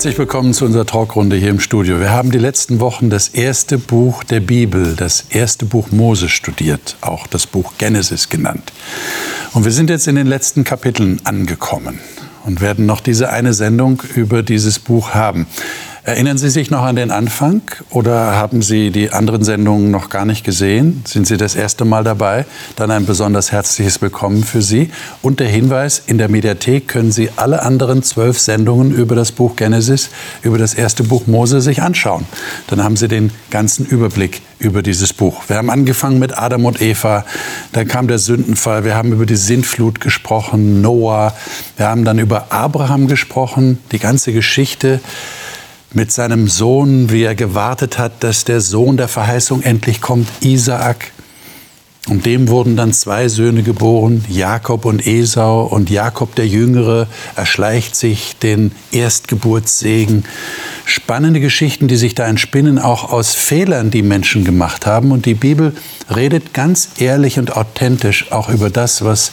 Herzlich willkommen zu unserer Talkrunde hier im Studio. Wir haben die letzten Wochen das erste Buch der Bibel, das erste Buch Mose studiert, auch das Buch Genesis genannt. Und wir sind jetzt in den letzten Kapiteln angekommen und werden noch diese eine Sendung über dieses Buch haben. Erinnern Sie sich noch an den Anfang oder haben Sie die anderen Sendungen noch gar nicht gesehen? Sind Sie das erste Mal dabei? Dann ein besonders herzliches Willkommen für Sie. Und der Hinweis, in der Mediathek können Sie alle anderen zwölf Sendungen über das Buch Genesis, über das erste Buch Mose sich anschauen. Dann haben Sie den ganzen Überblick über dieses Buch. Wir haben angefangen mit Adam und Eva, dann kam der Sündenfall, wir haben über die Sintflut gesprochen, Noah, wir haben dann über Abraham gesprochen, die ganze Geschichte mit seinem Sohn, wie er gewartet hat, dass der Sohn der Verheißung endlich kommt, Isaak. Und dem wurden dann zwei Söhne geboren, Jakob und Esau. Und Jakob der Jüngere erschleicht sich den Erstgeburtssegen. Spannende Geschichten, die sich da entspinnen, auch aus Fehlern, die Menschen gemacht haben. Und die Bibel redet ganz ehrlich und authentisch auch über das, was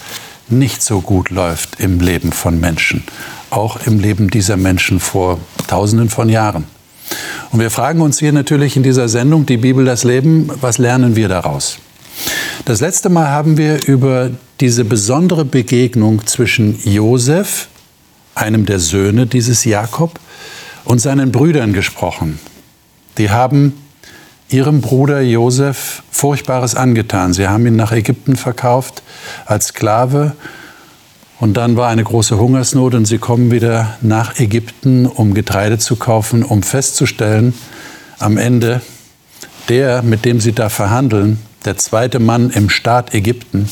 nicht so gut läuft im Leben von Menschen auch im Leben dieser Menschen vor Tausenden von Jahren. Und wir fragen uns hier natürlich in dieser Sendung, die Bibel, das Leben, was lernen wir daraus? Das letzte Mal haben wir über diese besondere Begegnung zwischen Josef, einem der Söhne dieses Jakob, und seinen Brüdern gesprochen. Die haben ihrem Bruder Josef Furchtbares angetan. Sie haben ihn nach Ägypten verkauft als Sklave und dann war eine große Hungersnot und sie kommen wieder nach Ägypten, um Getreide zu kaufen, um festzustellen, am Ende, der, mit dem sie da verhandeln, der zweite Mann im Staat Ägypten,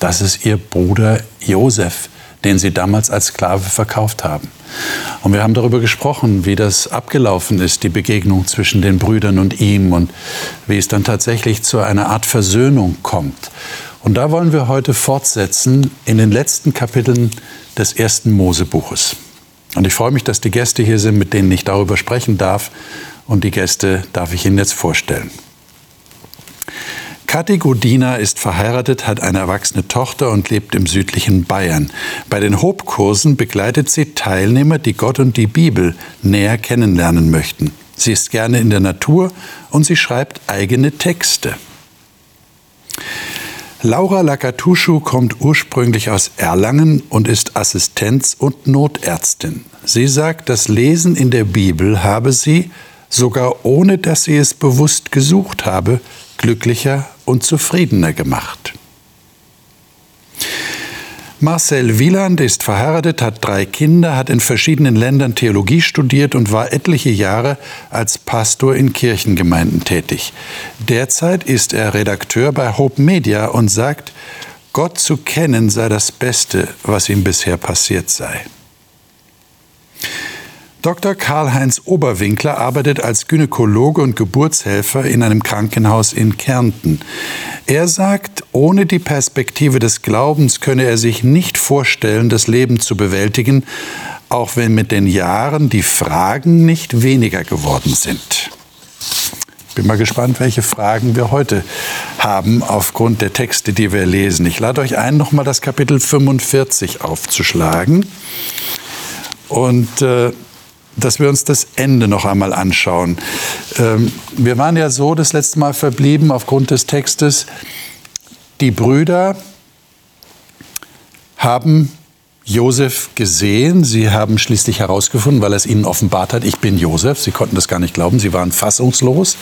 das ist ihr Bruder Josef, den sie damals als Sklave verkauft haben. Und wir haben darüber gesprochen, wie das abgelaufen ist, die Begegnung zwischen den Brüdern und ihm und wie es dann tatsächlich zu einer Art Versöhnung kommt. Und da wollen wir heute fortsetzen in den letzten Kapiteln des ersten Mosebuches. Und ich freue mich, dass die Gäste hier sind, mit denen ich darüber sprechen darf. Und die Gäste darf ich Ihnen jetzt vorstellen. Kathi Godina ist verheiratet, hat eine erwachsene Tochter und lebt im südlichen Bayern. Bei den Hobkursen begleitet sie Teilnehmer, die Gott und die Bibel näher kennenlernen möchten. Sie ist gerne in der Natur und sie schreibt eigene Texte. Laura Lakatuschu kommt ursprünglich aus Erlangen und ist Assistenz- und Notärztin. Sie sagt, das Lesen in der Bibel habe sie, sogar ohne dass sie es bewusst gesucht habe, glücklicher und zufriedener gemacht. Marcel Wieland ist verheiratet, hat drei Kinder, hat in verschiedenen Ländern Theologie studiert und war etliche Jahre als Pastor in Kirchengemeinden tätig. Derzeit ist er Redakteur bei Hope Media und sagt, Gott zu kennen sei das Beste, was ihm bisher passiert sei. Dr. Karl-Heinz Oberwinkler arbeitet als Gynäkologe und Geburtshelfer in einem Krankenhaus in Kärnten. Er sagt, ohne die Perspektive des Glaubens könne er sich nicht vorstellen, das Leben zu bewältigen, auch wenn mit den Jahren die Fragen nicht weniger geworden sind. Bin mal gespannt, welche Fragen wir heute haben aufgrund der Texte, die wir lesen. Ich lade euch ein, nochmal das Kapitel 45 aufzuschlagen. Und äh, dass wir uns das Ende noch einmal anschauen. Ähm, wir waren ja so das letzte Mal verblieben aufgrund des Textes, die Brüder haben Josef gesehen. Sie haben schließlich herausgefunden, weil er es ihnen offenbart hat, ich bin Josef. Sie konnten das gar nicht glauben, sie waren fassungslos.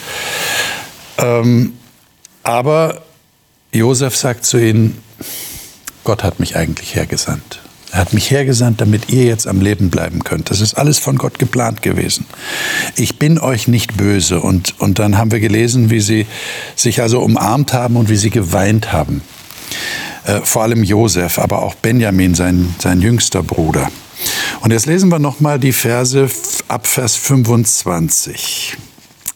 Ähm, aber Josef sagt zu ihnen, Gott hat mich eigentlich hergesandt. Er hat mich hergesandt, damit ihr jetzt am Leben bleiben könnt. Das ist alles von Gott geplant gewesen. Ich bin euch nicht böse. Und, und dann haben wir gelesen, wie sie sich also umarmt haben und wie sie geweint haben. Äh, vor allem Josef, aber auch Benjamin, sein, sein jüngster Bruder. Und jetzt lesen wir nochmal die Verse ab Vers 25.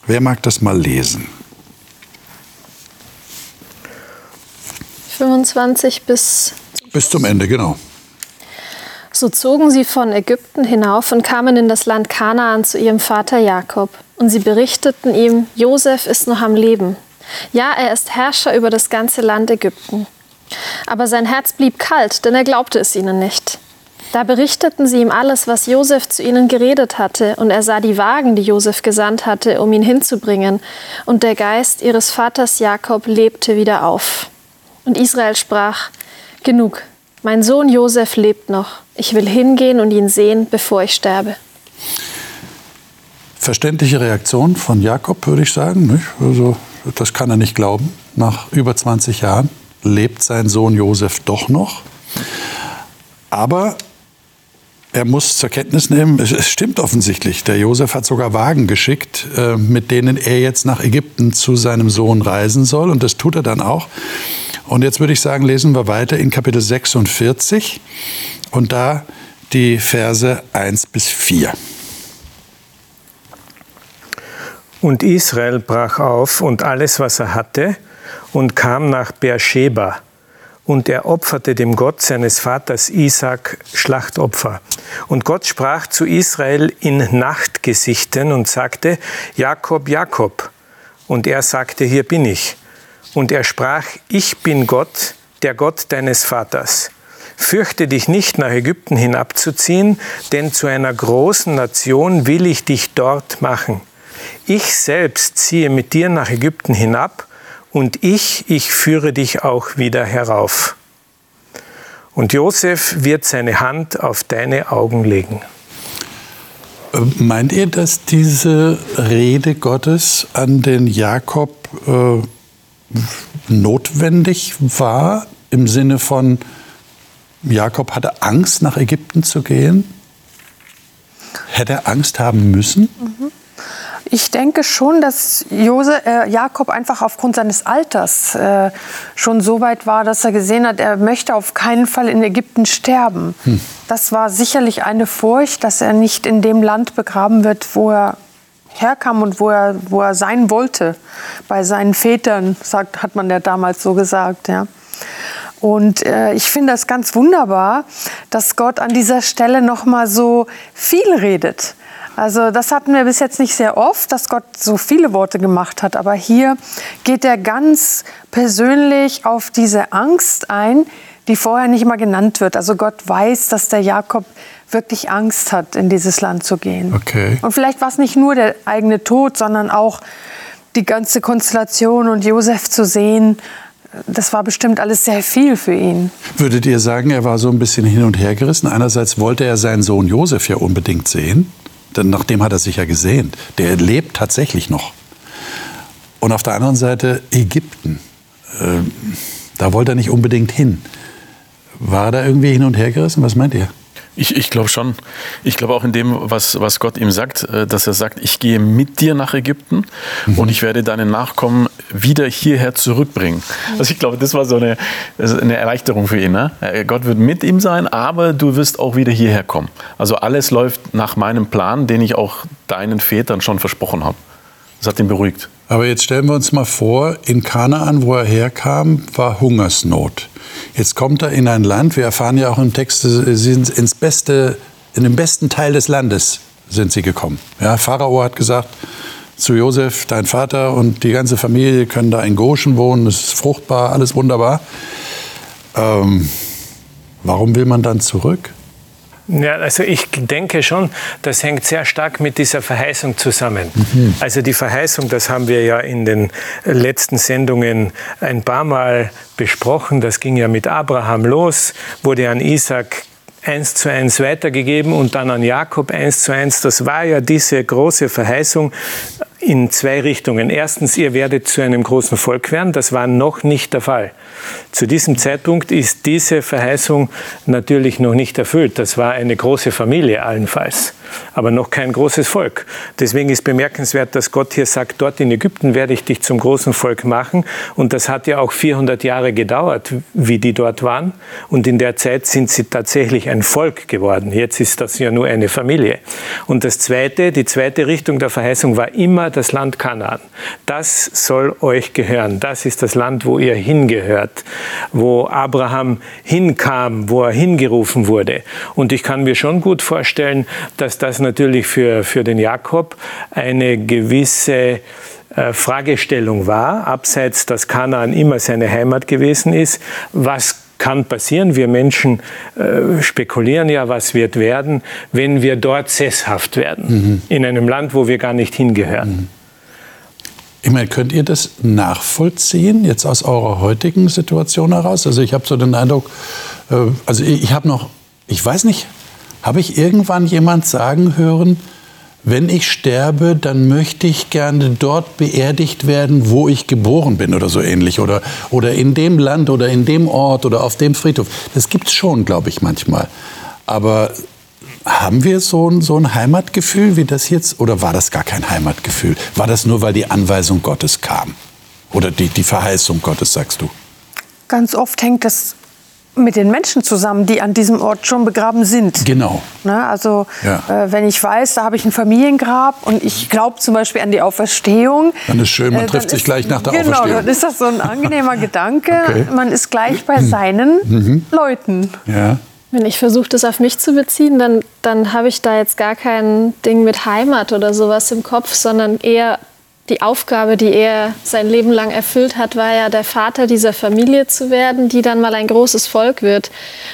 Wer mag das mal lesen? 25 bis. Bis zum Ende, genau. So zogen sie von Ägypten hinauf und kamen in das Land Kanaan zu ihrem Vater Jakob. Und sie berichteten ihm, Josef ist noch am Leben. Ja, er ist Herrscher über das ganze Land Ägypten. Aber sein Herz blieb kalt, denn er glaubte es ihnen nicht. Da berichteten sie ihm alles, was Josef zu ihnen geredet hatte, und er sah die Wagen, die Josef gesandt hatte, um ihn hinzubringen, und der Geist ihres Vaters Jakob lebte wieder auf. Und Israel sprach: Genug, mein Sohn Josef lebt noch. Ich will hingehen und ihn sehen, bevor ich sterbe. Verständliche Reaktion von Jakob, würde ich sagen. Nicht? Also, das kann er nicht glauben. Nach über 20 Jahren lebt sein Sohn Josef doch noch. Aber er muss zur Kenntnis nehmen, es stimmt offensichtlich, der Josef hat sogar Wagen geschickt, äh, mit denen er jetzt nach Ägypten zu seinem Sohn reisen soll. Und das tut er dann auch. Und jetzt würde ich sagen, lesen wir weiter in Kapitel 46 und da die Verse 1 bis 4. Und Israel brach auf und alles, was er hatte, und kam nach Beersheba und er opferte dem Gott seines Vaters Isaac Schlachtopfer. Und Gott sprach zu Israel in Nachtgesichten und sagte, Jakob, Jakob. Und er sagte, hier bin ich. Und er sprach, ich bin Gott, der Gott deines Vaters. Fürchte dich nicht, nach Ägypten hinabzuziehen, denn zu einer großen Nation will ich dich dort machen. Ich selbst ziehe mit dir nach Ägypten hinab, und ich, ich führe dich auch wieder herauf. Und Josef wird seine Hand auf deine Augen legen. Äh, meint ihr, dass diese Rede Gottes an den Jakob äh, notwendig war, im Sinne von, Jakob hatte Angst, nach Ägypten zu gehen? Hätte er Angst haben müssen? Mhm. Ich denke schon, dass Jose, äh, Jakob einfach aufgrund seines Alters äh, schon so weit war, dass er gesehen hat, er möchte auf keinen Fall in Ägypten sterben. Hm. Das war sicherlich eine Furcht, dass er nicht in dem Land begraben wird, wo er herkam und wo er, wo er sein wollte. Bei seinen Vätern, sagt, hat man ja damals so gesagt. Ja. Und äh, ich finde das ganz wunderbar, dass Gott an dieser Stelle noch mal so viel redet. Also das hatten wir bis jetzt nicht sehr oft, dass Gott so viele Worte gemacht hat. Aber hier geht er ganz persönlich auf diese Angst ein, die vorher nicht mal genannt wird. Also Gott weiß, dass der Jakob wirklich Angst hat, in dieses Land zu gehen. Okay. Und vielleicht war es nicht nur der eigene Tod, sondern auch die ganze Konstellation und Josef zu sehen. Das war bestimmt alles sehr viel für ihn. Würdet ihr sagen, er war so ein bisschen hin und her gerissen? Einerseits wollte er seinen Sohn Josef ja unbedingt sehen. Denn nach dem hat er sich ja gesehnt. Der lebt tatsächlich noch. Und auf der anderen Seite Ägypten. Äh, da wollte er nicht unbedingt hin. War er da irgendwie hin und her gerissen? Was meint ihr? Ich, ich glaube schon. Ich glaube auch in dem, was, was Gott ihm sagt, äh, dass er sagt, ich gehe mit dir nach Ägypten mhm. und ich werde deine Nachkommen wieder hierher zurückbringen. Mhm. Also ich glaube, das war so eine, eine Erleichterung für ihn. Ne? Äh, Gott wird mit ihm sein, aber du wirst auch wieder hierher kommen. Also alles läuft nach meinem Plan, den ich auch deinen Vätern schon versprochen habe. Das hat ihn beruhigt. Aber jetzt stellen wir uns mal vor, in Kanaan, wo er herkam, war Hungersnot. Jetzt kommt er in ein Land, wir erfahren ja auch im Text, sie sind ins beste, in den besten Teil des Landes sind sie gekommen. Ja, Pharao hat gesagt zu Josef, dein Vater und die ganze Familie können da in Goshen wohnen, es ist fruchtbar, alles wunderbar. Ähm, warum will man dann zurück? Ja, also ich denke schon, das hängt sehr stark mit dieser Verheißung zusammen. Mhm. Also die Verheißung, das haben wir ja in den letzten Sendungen ein paar Mal besprochen. Das ging ja mit Abraham los, wurde an Isaac eins zu eins weitergegeben und dann an Jakob eins zu eins. Das war ja diese große Verheißung in zwei Richtungen. Erstens, ihr werdet zu einem großen Volk werden. Das war noch nicht der Fall. Zu diesem Zeitpunkt ist diese Verheißung natürlich noch nicht erfüllt. Das war eine große Familie allenfalls, aber noch kein großes Volk. Deswegen ist bemerkenswert, dass Gott hier sagt, dort in Ägypten werde ich dich zum großen Volk machen. Und das hat ja auch 400 Jahre gedauert, wie die dort waren. Und in der Zeit sind sie tatsächlich ein Volk geworden. Jetzt ist das ja nur eine Familie. Und das zweite, die zweite Richtung der Verheißung war immer das Land Kanaan. Das soll euch gehören. Das ist das Land, wo ihr hingehört, wo Abraham hinkam, wo er hingerufen wurde. Und ich kann mir schon gut vorstellen, dass das natürlich für, für den Jakob eine gewisse äh, Fragestellung war, abseits, dass Kanaan immer seine Heimat gewesen ist. Was kann passieren. Wir Menschen äh, spekulieren ja, was wird werden, wenn wir dort sesshaft werden, mhm. in einem Land, wo wir gar nicht hingehören. Mhm. Ich meine, könnt ihr das nachvollziehen, jetzt aus eurer heutigen Situation heraus? Also ich habe so den Eindruck, äh, also ich, ich habe noch, ich weiß nicht, habe ich irgendwann jemand sagen hören, wenn ich sterbe, dann möchte ich gerne dort beerdigt werden, wo ich geboren bin oder so ähnlich. Oder, oder in dem Land oder in dem Ort oder auf dem Friedhof. Das gibt es schon, glaube ich, manchmal. Aber haben wir so ein, so ein Heimatgefühl wie das jetzt? Oder war das gar kein Heimatgefühl? War das nur, weil die Anweisung Gottes kam? Oder die, die Verheißung Gottes, sagst du? Ganz oft hängt das mit den Menschen zusammen, die an diesem Ort schon begraben sind. Genau. Ne, also ja. äh, wenn ich weiß, da habe ich ein Familiengrab und ich glaube zum Beispiel an die Auferstehung. Dann ist schön, man äh, trifft sich gleich nach der genau, Auferstehung. Genau, dann ist das so ein angenehmer Gedanke. Okay. Man ist gleich bei seinen mhm. Leuten. Ja. Wenn ich versuche, das auf mich zu beziehen, dann, dann habe ich da jetzt gar kein Ding mit Heimat oder sowas im Kopf, sondern eher die Aufgabe, die er sein Leben lang erfüllt hat, war ja der Vater dieser Familie zu werden, die dann mal ein großes Volk wird.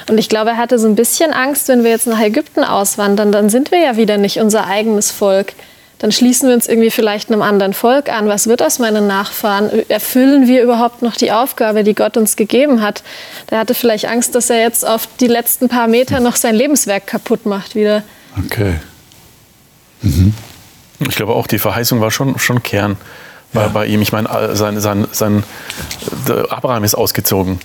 Und ich glaube, er hatte so ein bisschen Angst, wenn wir jetzt nach Ägypten auswandern, dann sind wir ja wieder nicht unser eigenes Volk. Dann schließen wir uns irgendwie vielleicht einem anderen Volk an. Was wird aus meinen Nachfahren? Erfüllen wir überhaupt noch die Aufgabe, die Gott uns gegeben hat? Der hatte vielleicht Angst, dass er jetzt auf die letzten paar Meter noch sein Lebenswerk kaputt macht wieder. Okay. Mhm. Ich glaube auch, die Verheißung war schon, schon Kern bei, ja. bei ihm. Ich meine, sein, sein, sein, Abraham ist ausgezogen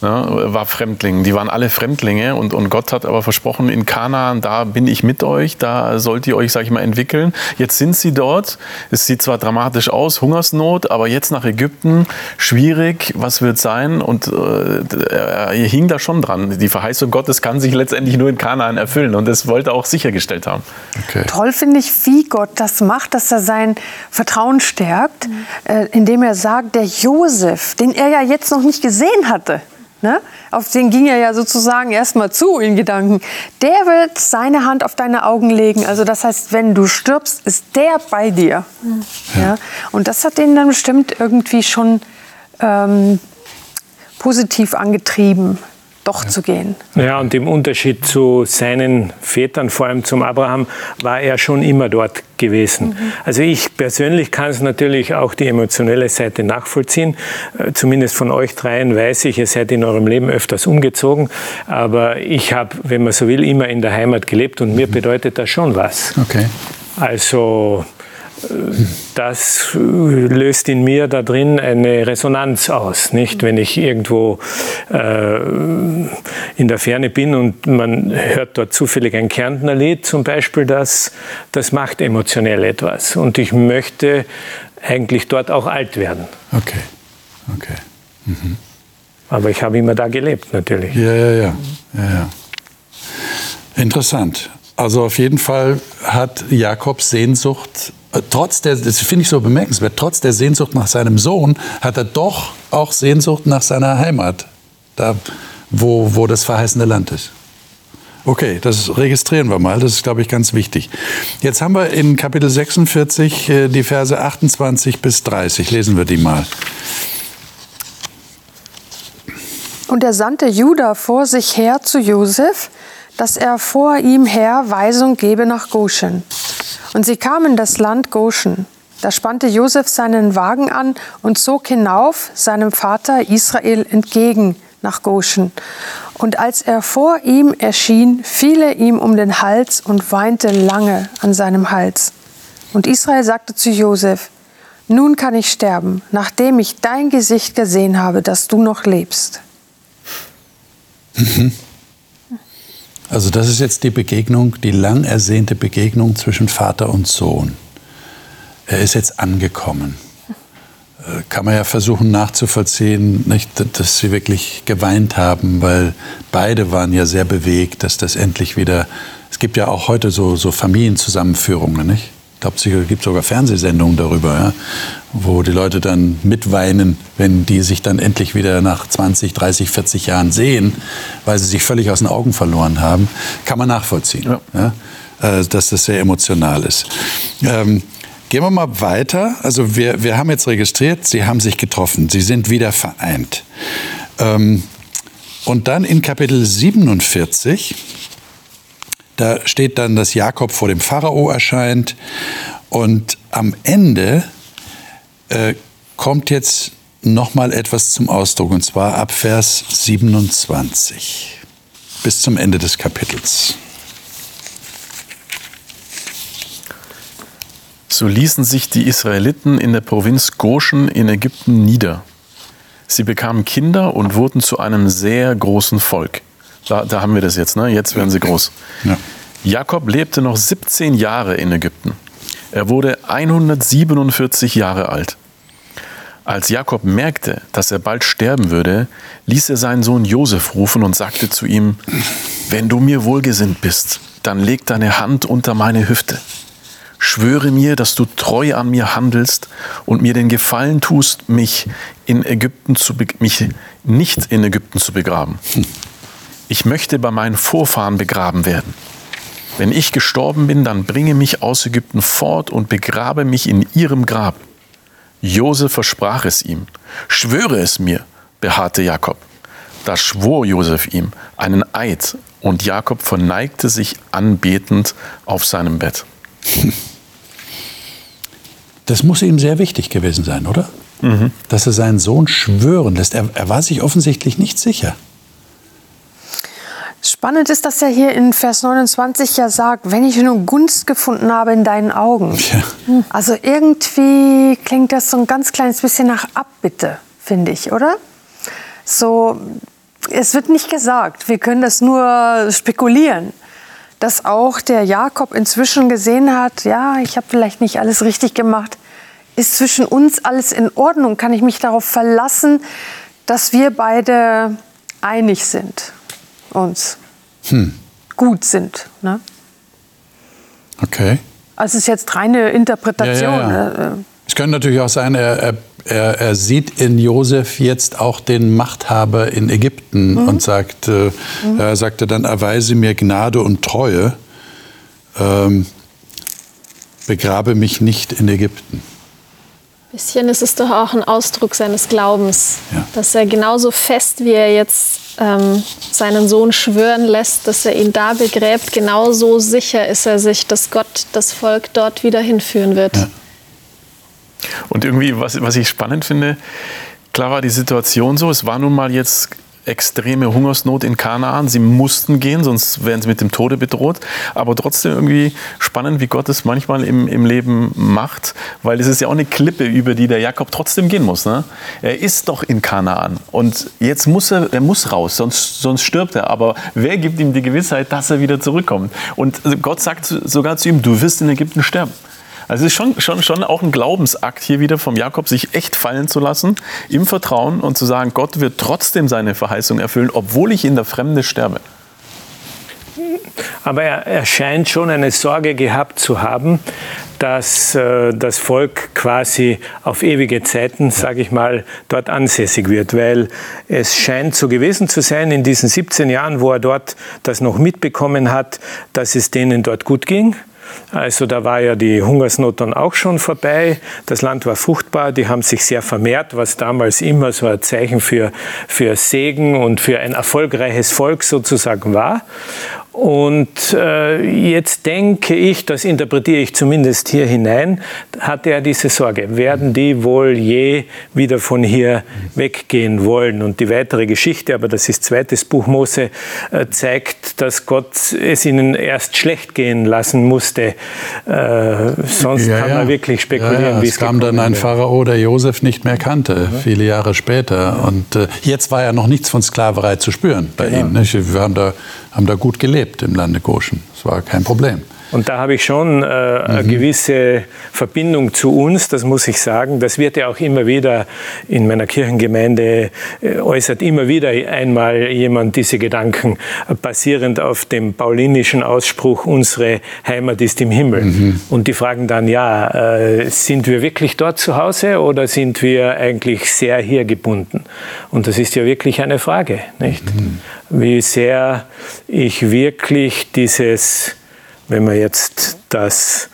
ne, war Fremdling. Die waren alle Fremdlinge und, und Gott hat aber versprochen, in Kanaan, da bin ich mit euch, da sollt ihr euch, sag ich mal, entwickeln. Jetzt sind sie dort. Es sieht zwar dramatisch aus, Hungersnot, aber jetzt nach Ägypten, schwierig, was wird sein? Und äh, er hing da schon dran. Die Verheißung Gottes kann sich letztendlich nur in Kanaan erfüllen und das wollte er auch sichergestellt haben. Okay. Toll finde ich, wie Gott das macht, dass er sein Vertrauen stärkt, mhm. äh, indem er sagt, der Josef, den er ja jetzt noch nicht gesehen hatte, Ne? Auf den ging er ja sozusagen erstmal zu in Gedanken. Der wird seine Hand auf deine Augen legen. Also das heißt, wenn du stirbst, ist der bei dir. Ja. ja? Und das hat ihn dann bestimmt irgendwie schon ähm, positiv angetrieben doch zu gehen. Ja, und im Unterschied zu seinen Vätern, vor allem zum Abraham, war er schon immer dort gewesen. Mhm. Also ich persönlich kann es natürlich auch die emotionelle Seite nachvollziehen. Äh, zumindest von euch dreien weiß ich, ihr seid in eurem Leben öfters umgezogen. Aber ich habe, wenn man so will, immer in der Heimat gelebt und mir bedeutet das schon was. Okay. Also das löst in mir da drin eine Resonanz aus. Nicht? Wenn ich irgendwo äh, in der Ferne bin und man hört dort zufällig ein Kärntner Lied zum Beispiel, das, das macht emotionell etwas. Und ich möchte eigentlich dort auch alt werden. Okay, okay. Mhm. Aber ich habe immer da gelebt, natürlich. Ja, ja, ja. ja, ja. Interessant. Also auf jeden Fall hat Jakob Sehnsucht äh, trotz der, das finde ich so bemerkenswert, trotz der Sehnsucht nach seinem Sohn hat er doch auch Sehnsucht nach seiner Heimat, da wo, wo das verheißene Land ist. Okay, das registrieren wir mal, das ist, glaube ich, ganz wichtig. Jetzt haben wir in Kapitel 46 äh, die Verse 28 bis 30, lesen wir die mal. Und er sandte Judah vor sich her zu Josef, dass er vor ihm her Weisung gebe nach Goshen. Und sie kamen in das Land Goshen. Da spannte Josef seinen Wagen an und zog hinauf seinem Vater Israel entgegen nach Goshen. Und als er vor ihm erschien, fiel er ihm um den Hals und weinte lange an seinem Hals. Und Israel sagte zu Josef, nun kann ich sterben, nachdem ich dein Gesicht gesehen habe, dass du noch lebst. Mhm. Also das ist jetzt die Begegnung, die lang ersehnte Begegnung zwischen Vater und Sohn. Er ist jetzt angekommen. Äh, kann man ja versuchen nachzuvollziehen, nicht, dass sie wirklich geweint haben, weil beide waren ja sehr bewegt, dass das endlich wieder. Es gibt ja auch heute so, so Familienzusammenführungen, nicht? Glaube, es gibt sogar Fernsehsendungen darüber, ja, wo die Leute dann mitweinen, wenn die sich dann endlich wieder nach 20, 30, 40 Jahren sehen, weil sie sich völlig aus den Augen verloren haben. Kann man nachvollziehen, ja. Ja, äh, dass das sehr emotional ist. Ähm, gehen wir mal weiter. Also wir, wir haben jetzt registriert, Sie haben sich getroffen, Sie sind wieder vereint. Ähm, Und dann in Kapitel 47, da steht dann, dass Jakob vor dem Pharao erscheint. Und am Ende äh, kommt jetzt nochmal etwas zum Ausdruck, und zwar ab Vers 27 bis zum Ende des Kapitels. So ließen sich die Israeliten in der Provinz Goshen in Ägypten nieder. Sie bekamen Kinder und wurden zu einem sehr großen Volk. Da, da haben wir das jetzt, ne? jetzt werden sie groß. Ja. Jakob lebte noch 17 Jahre in Ägypten. Er wurde 147 Jahre alt. Als Jakob merkte, dass er bald sterben würde, ließ er seinen Sohn Josef rufen und sagte zu ihm, wenn du mir wohlgesinnt bist, dann leg deine Hand unter meine Hüfte. Schwöre mir, dass du treu an mir handelst und mir den Gefallen tust, mich, in Ägypten zu mich nicht in Ägypten zu begraben. Ich möchte bei meinen Vorfahren begraben werden. Wenn ich gestorben bin, dann bringe mich aus Ägypten fort und begrabe mich in ihrem Grab. Josef versprach es ihm. Schwöre es mir, beharrte Jakob. Da schwor Josef ihm einen Eid und Jakob verneigte sich anbetend auf seinem Bett. Das muss ihm sehr wichtig gewesen sein, oder? Mhm. Dass er seinen Sohn schwören lässt. Er, er war sich offensichtlich nicht sicher. Spannend ist, dass er hier in Vers 29 ja sagt, wenn ich nur Gunst gefunden habe in deinen Augen. Ja. Also irgendwie klingt das so ein ganz kleines bisschen nach Abbitte, finde ich, oder? So, es wird nicht gesagt, wir können das nur spekulieren, dass auch der Jakob inzwischen gesehen hat, ja, ich habe vielleicht nicht alles richtig gemacht. Ist zwischen uns alles in Ordnung? Kann ich mich darauf verlassen, dass wir beide einig sind? Uns hm. gut sind. Ne? Okay. Also es ist jetzt reine Interpretation. Ja, ja, ja. Ne? Es könnte natürlich auch sein, er, er, er, sieht in Josef jetzt auch den Machthaber in Ägypten mhm. und sagt, äh, mhm. er sagte dann, erweise mir Gnade und Treue, ähm, begrabe mich nicht in Ägypten. Bisschen ist es doch auch ein Ausdruck seines Glaubens, ja. dass er genauso fest, wie er jetzt ähm, seinen Sohn schwören lässt, dass er ihn da begräbt, genauso sicher ist er sich, dass Gott das Volk dort wieder hinführen wird. Ja. Und irgendwie, was, was ich spannend finde, klar war die Situation so, es war nun mal jetzt extreme Hungersnot in Kanaan. Sie mussten gehen, sonst wären sie mit dem Tode bedroht. Aber trotzdem irgendwie spannend, wie Gott es manchmal im, im Leben macht, weil es ist ja auch eine Klippe, über die der Jakob trotzdem gehen muss. Ne? Er ist doch in Kanaan und jetzt muss er, er muss raus, sonst, sonst stirbt er. Aber wer gibt ihm die Gewissheit, dass er wieder zurückkommt? Und Gott sagt sogar zu ihm, du wirst in Ägypten sterben. Also es ist schon, schon, schon auch ein Glaubensakt hier wieder vom Jakob, sich echt fallen zu lassen, im Vertrauen und zu sagen, Gott wird trotzdem seine Verheißung erfüllen, obwohl ich in der Fremde sterbe. Aber er, er scheint schon eine Sorge gehabt zu haben, dass äh, das Volk quasi auf ewige Zeiten, sage ich mal, dort ansässig wird, weil es scheint so gewesen zu sein in diesen 17 Jahren, wo er dort das noch mitbekommen hat, dass es denen dort gut ging also da war ja die Hungersnot dann auch schon vorbei. Das Land war fruchtbar, die haben sich sehr vermehrt, was damals immer so ein Zeichen für, für Segen und für ein erfolgreiches Volk sozusagen war. Und äh, jetzt denke ich, das interpretiere ich zumindest hier hinein, hatte er diese Sorge, werden die wohl je wieder von hier weggehen wollen? Und die weitere Geschichte, aber das ist zweites Buch Mose, äh, zeigt, dass Gott es ihnen erst schlecht gehen lassen musste. Äh, sonst ja, kann man wirklich spekulieren, ja, wie es kam dann ein Pharao, der Josef nicht mehr kannte, viele Jahre später. Und äh, jetzt war ja noch nichts von Sklaverei zu spüren bei genau. ihm. Nicht? Wir haben da haben da gut gelebt im Lande Goshen. Das war kein Problem. Und da habe ich schon äh, eine mhm. gewisse Verbindung zu uns, das muss ich sagen. Das wird ja auch immer wieder in meiner Kirchengemeinde äh, äußert immer wieder einmal jemand diese Gedanken, äh, basierend auf dem paulinischen Ausspruch, unsere Heimat ist im Himmel. Mhm. Und die fragen dann, ja, äh, sind wir wirklich dort zu Hause oder sind wir eigentlich sehr hier gebunden? Und das ist ja wirklich eine Frage, nicht? Mhm. Wie sehr ich wirklich dieses wenn man jetzt das,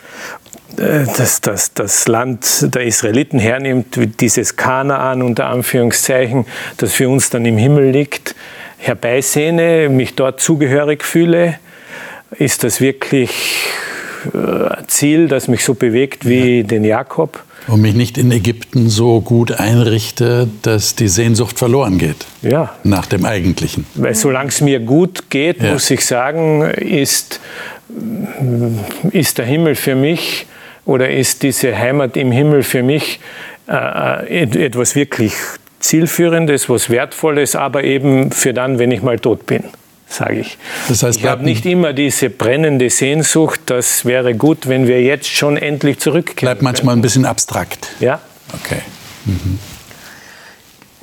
äh, das, das, das Land der Israeliten hernimmt, dieses Kanaan unter Anführungszeichen, das für uns dann im Himmel liegt, herbeisehne, mich dort zugehörig fühle? Ist das wirklich äh, ein Ziel, das mich so bewegt wie ja. den Jakob? Und mich nicht in Ägypten so gut einrichte, dass die Sehnsucht verloren geht. Ja. Nach dem Eigentlichen. Weil solange es mir gut geht, ja. muss ich sagen, ist, ist der Himmel für mich oder ist diese Heimat im Himmel für mich äh, äh etwas wirklich Zielführendes, was Wertvolles, aber eben für dann, wenn ich mal tot bin sage ich. Das heißt, ich habe nicht immer diese brennende Sehnsucht, das wäre gut, wenn wir jetzt schon endlich zurückkehren. Bleibt manchmal ein bisschen abstrakt. Ja. Okay. Mhm.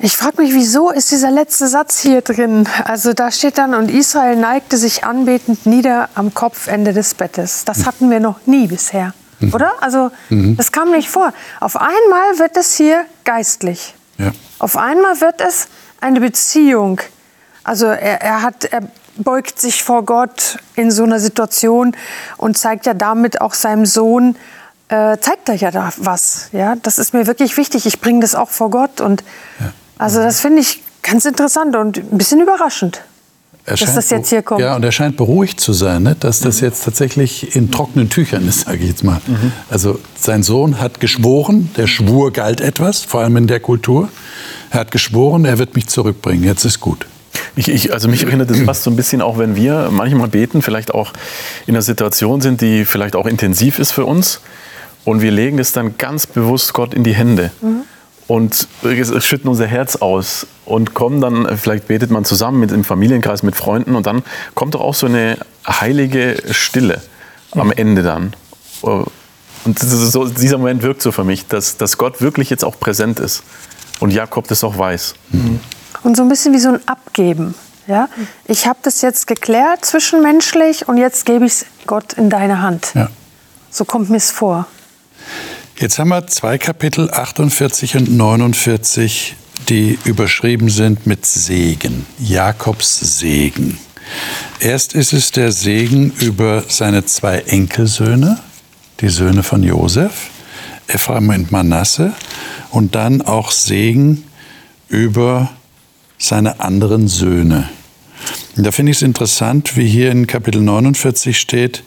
Ich frage mich, wieso ist dieser letzte Satz hier drin? Also da steht dann, und Israel neigte sich anbetend nieder am Kopfende des Bettes. Das hatten wir noch nie bisher, mhm. oder? Also mhm. das kam nicht vor. Auf einmal wird es hier geistlich. Ja. Auf einmal wird es eine Beziehung. Also er, er, hat, er beugt sich vor Gott in so einer Situation und zeigt ja damit auch seinem Sohn, äh, zeigt er ja da was. Ja, das ist mir wirklich wichtig. Ich bringe das auch vor Gott und ja. Also das finde ich ganz interessant und ein bisschen überraschend. dass das jetzt hier kommt. Ja, und er scheint beruhigt zu sein, ne? dass das jetzt tatsächlich in trockenen Tüchern ist, sage ich jetzt mal. Mhm. Also sein Sohn hat geschworen, der Schwur galt etwas, vor allem in der Kultur. Er hat geschworen, er wird mich zurückbringen, jetzt ist gut. Ich, ich, also mich erinnert das fast so ein bisschen auch, wenn wir manchmal beten, vielleicht auch in einer Situation sind, die vielleicht auch intensiv ist für uns. Und wir legen es dann ganz bewusst Gott in die Hände. Mhm. Und schütten unser Herz aus und kommen dann, vielleicht betet man zusammen mit im Familienkreis, mit Freunden und dann kommt doch auch so eine heilige Stille am Ende dann. Und so, dieser Moment wirkt so für mich, dass, dass Gott wirklich jetzt auch präsent ist und Jakob das auch weiß. Mhm und so ein bisschen wie so ein Abgeben. Ja? Ich habe das jetzt geklärt zwischenmenschlich und jetzt gebe ich es Gott in deine Hand. Ja. So kommt mir es vor. Jetzt haben wir zwei Kapitel 48 und 49, die überschrieben sind mit Segen, Jakobs Segen. Erst ist es der Segen über seine zwei Enkelsöhne, die Söhne von Josef, Ephraim und Manasse, und dann auch Segen über seine anderen Söhne. Und da finde ich es interessant, wie hier in Kapitel 49 steht,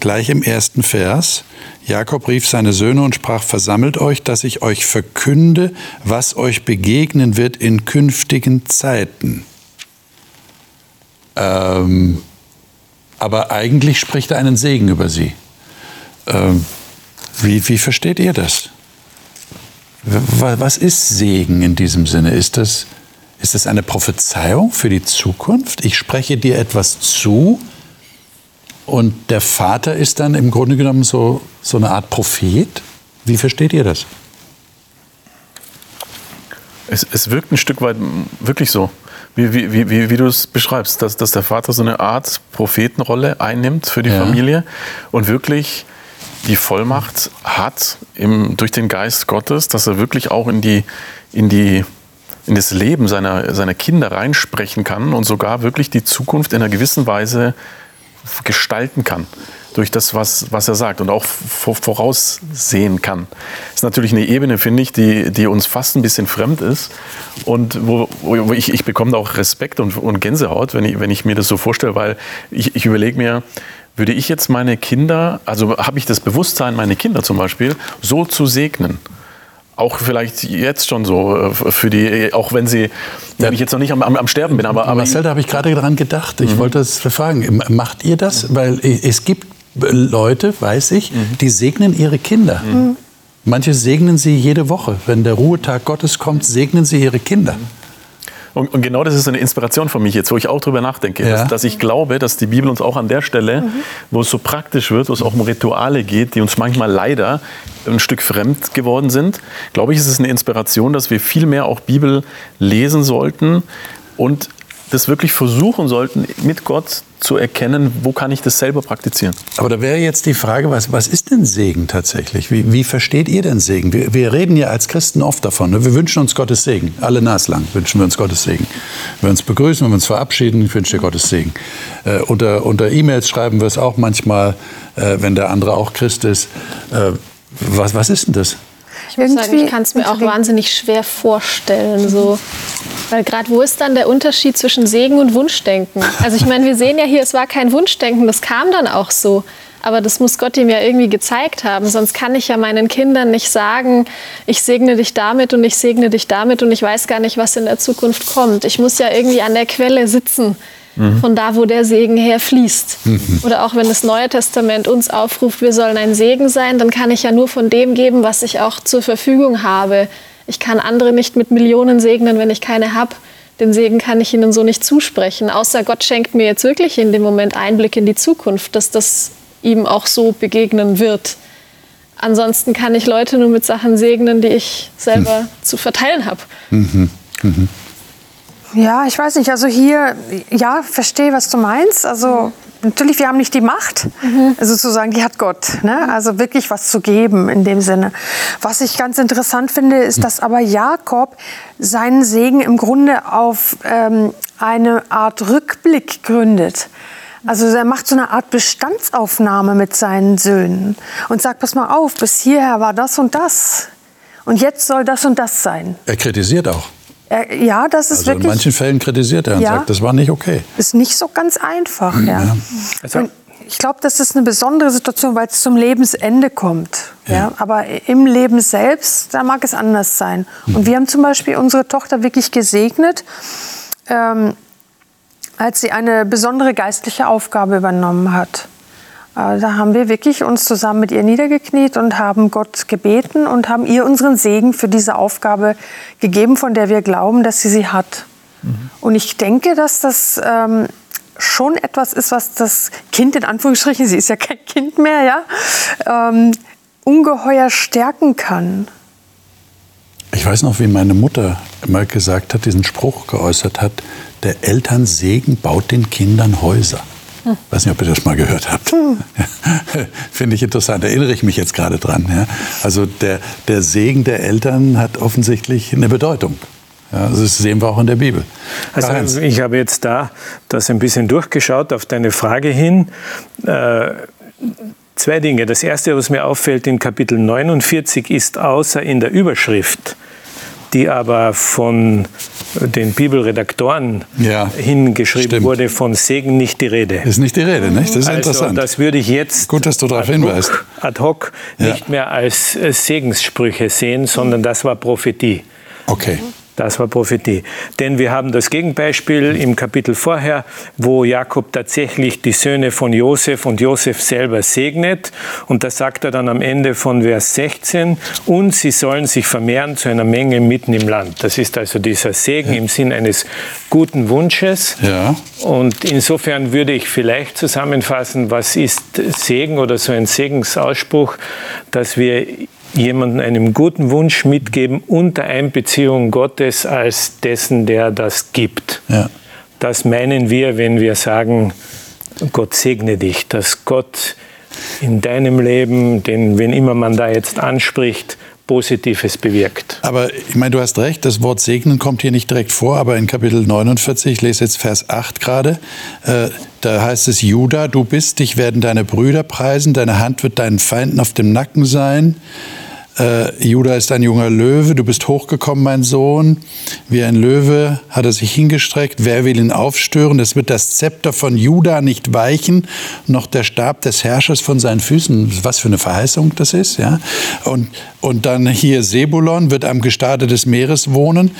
gleich im ersten Vers, Jakob rief seine Söhne und sprach, versammelt euch, dass ich euch verkünde, was euch begegnen wird in künftigen Zeiten. Ähm, aber eigentlich spricht er einen Segen über sie. Ähm, wie, wie versteht ihr das? Was ist Segen in diesem Sinne? Ist das ist es eine Prophezeiung für die Zukunft? Ich spreche dir etwas zu und der Vater ist dann im Grunde genommen so, so eine Art Prophet? Wie versteht ihr das? Es, es wirkt ein Stück weit wirklich so, wie, wie, wie, wie du es beschreibst, dass, dass der Vater so eine Art Prophetenrolle einnimmt für die ja. Familie und wirklich die Vollmacht hat im, durch den Geist Gottes, dass er wirklich auch in die, in die in das Leben seiner, seiner Kinder reinsprechen kann und sogar wirklich die Zukunft in einer gewissen Weise gestalten kann durch das, was, was er sagt und auch voraussehen kann. Das ist natürlich eine Ebene, finde ich, die, die uns fast ein bisschen fremd ist und wo, wo ich, ich bekomme auch Respekt und, und Gänsehaut, wenn ich, wenn ich mir das so vorstelle, weil ich, ich überlege mir, würde ich jetzt meine Kinder, also habe ich das Bewusstsein, meine Kinder zum Beispiel, so zu segnen, auch vielleicht jetzt schon so äh, für die, auch wenn sie, wenn ich jetzt noch nicht am, am, Sterben bin. Aber, aber Marcel, da habe ich gerade daran gedacht. Ich mhm. wollte das fragen. Macht ihr das? Weil es gibt Leute, weiß ich, mhm. die segnen ihre Kinder. Mhm. Manche segnen sie jede Woche. Wenn der Ruhetag Gottes kommt, segnen sie ihre Kinder. Und, und, genau das ist eine Inspiration für mich jetzt, wo ich auch drüber nachdenke, ja. dass, dass, ich glaube, dass die Bibel uns auch an der Stelle, mhm. wo es so praktisch wird, wo es auch um Rituale geht, die uns manchmal leider ein Stück fremd geworden sind, glaube ich, ist es eine Inspiration, dass wir viel mehr auch Bibel lesen sollten und das wirklich versuchen sollten, mit Gott zu erkennen, wo kann ich das selber praktizieren. Aber da wäre jetzt die Frage, was, was ist denn Segen tatsächlich? Wie, wie versteht ihr denn Segen? Wir, wir, reden ja als Christen oft davon. Ne? Wir wünschen uns Gottes Segen. Alle naslang wünschen wir uns Gottes Segen. Wenn wir uns begrüßen, wenn wir uns verabschieden, ich wünsche dir Gottes Segen. Äh, unter unter E-Mails schreiben wir es auch manchmal, äh, wenn der andere auch Christ ist. Äh, was, was ist denn das? Ich muss sagen, ich kann es mir auch wahnsinnig schwer vorstellen. So. Weil gerade wo ist dann der Unterschied zwischen Segen und Wunschdenken? Also ich meine, wir sehen ja hier, es war kein Wunschdenken, das kam dann auch so. Aber das muss Gott ihm ja irgendwie gezeigt haben. Sonst kann ich ja meinen Kindern nicht sagen, ich segne dich damit und ich segne dich damit und ich weiß gar nicht, was in der Zukunft kommt. Ich muss ja irgendwie an der Quelle sitzen mhm. von da, wo der Segen herfließt. Mhm. Oder auch wenn das Neue Testament uns aufruft, wir sollen ein Segen sein, dann kann ich ja nur von dem geben, was ich auch zur Verfügung habe. Ich kann andere nicht mit Millionen segnen, wenn ich keine habe. Den Segen kann ich ihnen so nicht zusprechen, außer Gott schenkt mir jetzt wirklich in dem Moment Einblick in die Zukunft, dass das ihm auch so begegnen wird. Ansonsten kann ich Leute nur mit Sachen segnen, die ich selber hm. zu verteilen habe. Mhm. Mhm. Ja, ich weiß nicht. Also hier, ja, verstehe, was du meinst. Also natürlich, wir haben nicht die Macht, mhm. also sozusagen, die hat Gott. Ne? Also wirklich was zu geben in dem Sinne. Was ich ganz interessant finde, ist, dass aber Jakob seinen Segen im Grunde auf ähm, eine Art Rückblick gründet. Also er macht so eine Art Bestandsaufnahme mit seinen Söhnen und sagt, pass mal auf, bis hierher war das und das. Und jetzt soll das und das sein. Er kritisiert auch. Er, ja, das ist also wirklich. In manchen Fällen kritisiert er und ja, sagt, das war nicht okay. Ist nicht so ganz einfach, ja. ja. Also, ich glaube, das ist eine besondere Situation, weil es zum Lebensende kommt. Ja. ja. Aber im Leben selbst, da mag es anders sein. Mhm. Und wir haben zum Beispiel unsere Tochter wirklich gesegnet, ähm, als sie eine besondere geistliche Aufgabe übernommen hat. Äh, da haben wir wirklich uns zusammen mit ihr niedergekniet und haben Gott gebeten und haben ihr unseren Segen für diese Aufgabe gegeben, von der wir glauben, dass sie sie hat. Mhm. Und ich denke, dass das ähm, schon etwas ist, was das Kind in Anführungsstrichen, sie ist ja kein Kind mehr, ja, ähm, ungeheuer stärken kann. Ich weiß noch, wie meine Mutter mal gesagt hat, diesen Spruch geäußert hat, der Elternsegen baut den Kindern Häuser. Ich weiß nicht, ob ihr das mal gehört habt. Finde ich interessant, erinnere ich mich jetzt gerade dran. Ja. Also der, der Segen der Eltern hat offensichtlich eine Bedeutung. Ja, also das sehen wir auch in der Bibel. Also ich habe jetzt da das ein bisschen durchgeschaut auf deine Frage hin. Äh, zwei Dinge. Das erste, was mir auffällt in Kapitel 49, ist außer in der Überschrift die aber von den Bibelredaktoren ja, hingeschrieben stimmt. wurde, von Segen nicht die Rede. Ist nicht die Rede, nicht? Das ist also, interessant. Das würde ich jetzt Gut, dass du darauf hinweist. ad hoc ja. nicht mehr als Segenssprüche sehen, sondern das war Prophetie. Okay. Das war Prophetie. Denn wir haben das Gegenbeispiel im Kapitel vorher, wo Jakob tatsächlich die Söhne von Josef und Josef selber segnet. Und da sagt er dann am Ende von Vers 16, und sie sollen sich vermehren zu einer Menge mitten im Land. Das ist also dieser Segen ja. im Sinn eines guten Wunsches. Ja. Und insofern würde ich vielleicht zusammenfassen, was ist Segen oder so ein Segensausspruch, dass wir jemandem einen guten Wunsch mitgeben unter Einbeziehung Gottes als dessen, der das gibt. Ja. Das meinen wir, wenn wir sagen, Gott segne dich, dass Gott in deinem Leben, den, wenn immer man da jetzt anspricht, Positives bewirkt. Aber ich meine, du hast recht, das Wort segnen kommt hier nicht direkt vor, aber in Kapitel 49, ich lese jetzt Vers 8 gerade, äh, da heißt es, Judah, du bist, dich werden deine Brüder preisen, deine Hand wird deinen Feinden auf dem Nacken sein äh, Judah ist ein junger Löwe, du bist hochgekommen, mein Sohn. Wie ein Löwe hat er sich hingestreckt. Wer will ihn aufstören? Es wird das Zepter von Judah nicht weichen, noch der Stab des Herrschers von seinen Füßen. Was für eine Verheißung das ist, ja. Und, und dann hier Sebulon wird am Gestade des Meeres wohnen.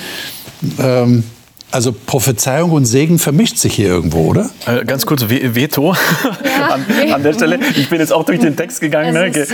Ähm, also Prophezeiung und Segen vermischt sich hier irgendwo, oder? Äh, ganz kurz, Veto ja. an, an, der Stelle. Ich bin jetzt auch durch den Text gegangen, ne? ges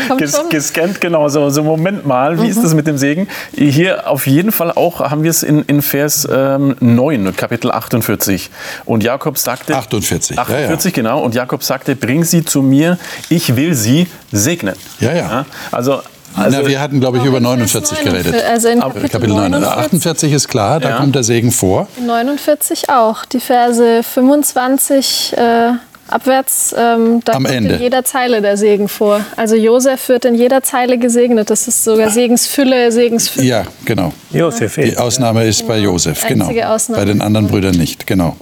gescannt, genau. So, so, Moment mal, wie mhm. ist das mit dem Segen? Hier auf jeden Fall auch haben wir es in, in Vers ähm, 9, Kapitel 48. Und Jakob sagte... 48, 48, ja, ja. genau. Und Jakob sagte, bring sie zu mir, ich will sie segnen. Ja, ja. Also also, Na, wir hatten, glaube ich, über 49 geredet. Also in Kapitel, Kapitel 49. 48 ist klar, da ja. kommt der Segen vor. 49 auch. Die Verse 25 äh, abwärts, ähm, da Am kommt Ende. in jeder Zeile der Segen vor. Also Josef wird in jeder Zeile gesegnet. Das ist sogar Segensfülle, Segensfülle. Ja, genau. Josef. Die Ausnahme ist bei Josef, genau. Ausnahme. Bei den anderen Brüdern nicht, genau.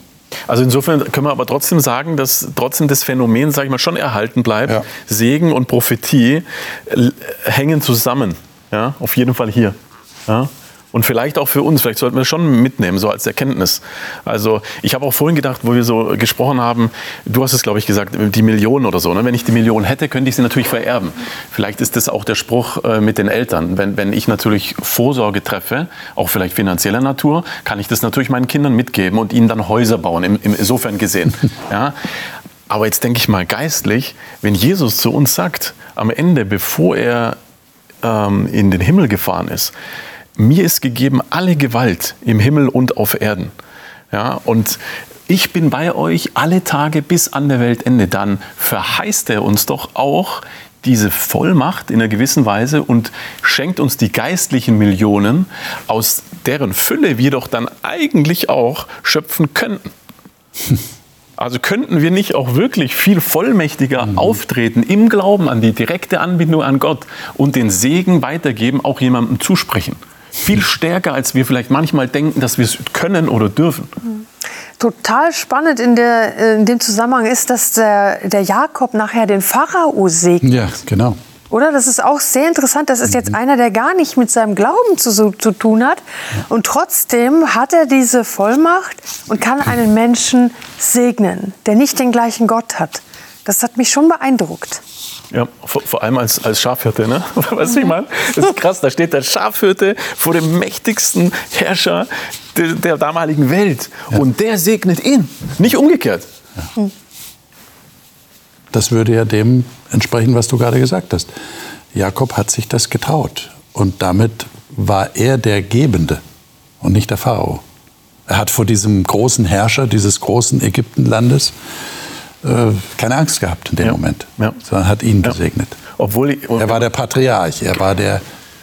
Also insofern können wir aber trotzdem sagen, dass trotzdem das Phänomen, sage ich mal, schon erhalten bleibt. Ja. Segen und Prophetie hängen zusammen. Ja, auf jeden Fall hier. Ja. Und vielleicht auch für uns, vielleicht sollten wir das schon mitnehmen, so als Erkenntnis. Also ich habe auch vorhin gedacht, wo wir so gesprochen haben, du hast es, glaube ich, gesagt, die Millionen oder so. Ne? Wenn ich die Millionen hätte, könnte ich sie natürlich vererben. Vielleicht ist das auch der Spruch äh, mit den Eltern. Wenn, wenn ich natürlich Vorsorge treffe, auch vielleicht finanzieller Natur, kann ich das natürlich meinen Kindern mitgeben und ihnen dann Häuser bauen, im, im, insofern gesehen. Ja? Aber jetzt denke ich mal geistlich, wenn Jesus zu uns sagt, am Ende, bevor er ähm, in den Himmel gefahren ist, mir ist gegeben alle Gewalt im Himmel und auf Erden. Ja, und ich bin bei euch alle Tage bis an der Weltende. Dann verheißt er uns doch auch diese Vollmacht in einer gewissen Weise und schenkt uns die geistlichen Millionen, aus deren Fülle wir doch dann eigentlich auch schöpfen könnten. Also könnten wir nicht auch wirklich viel vollmächtiger mhm. auftreten im Glauben an die direkte Anbindung an Gott und den Segen weitergeben, auch jemandem zusprechen? Viel stärker, als wir vielleicht manchmal denken, dass wir es können oder dürfen. Total spannend in, der, in dem Zusammenhang ist, dass der, der Jakob nachher den Pharao segnet. Ja, genau. Oder? Das ist auch sehr interessant. Das ist jetzt mhm. einer, der gar nicht mit seinem Glauben zu, zu tun hat. Und trotzdem hat er diese Vollmacht und kann einen Menschen segnen, der nicht den gleichen Gott hat. Das hat mich schon beeindruckt. Ja, vor, vor, allem als, als Schafhirte, ne? Weißt du, ich meine? Das ist krass, da steht der Schafhirte vor dem mächtigsten Herrscher der, der damaligen Welt. Ja. Und der segnet ihn, nicht umgekehrt. Ja. Das würde ja dem entsprechen, was du gerade gesagt hast. Jakob hat sich das getraut. Und damit war er der Gebende und nicht der Pharao. Er hat vor diesem großen Herrscher dieses großen Ägyptenlandes keine Angst gehabt in dem ja. Moment, sondern hat ihn gesegnet. Obwohl, er war der Patriarch, er war der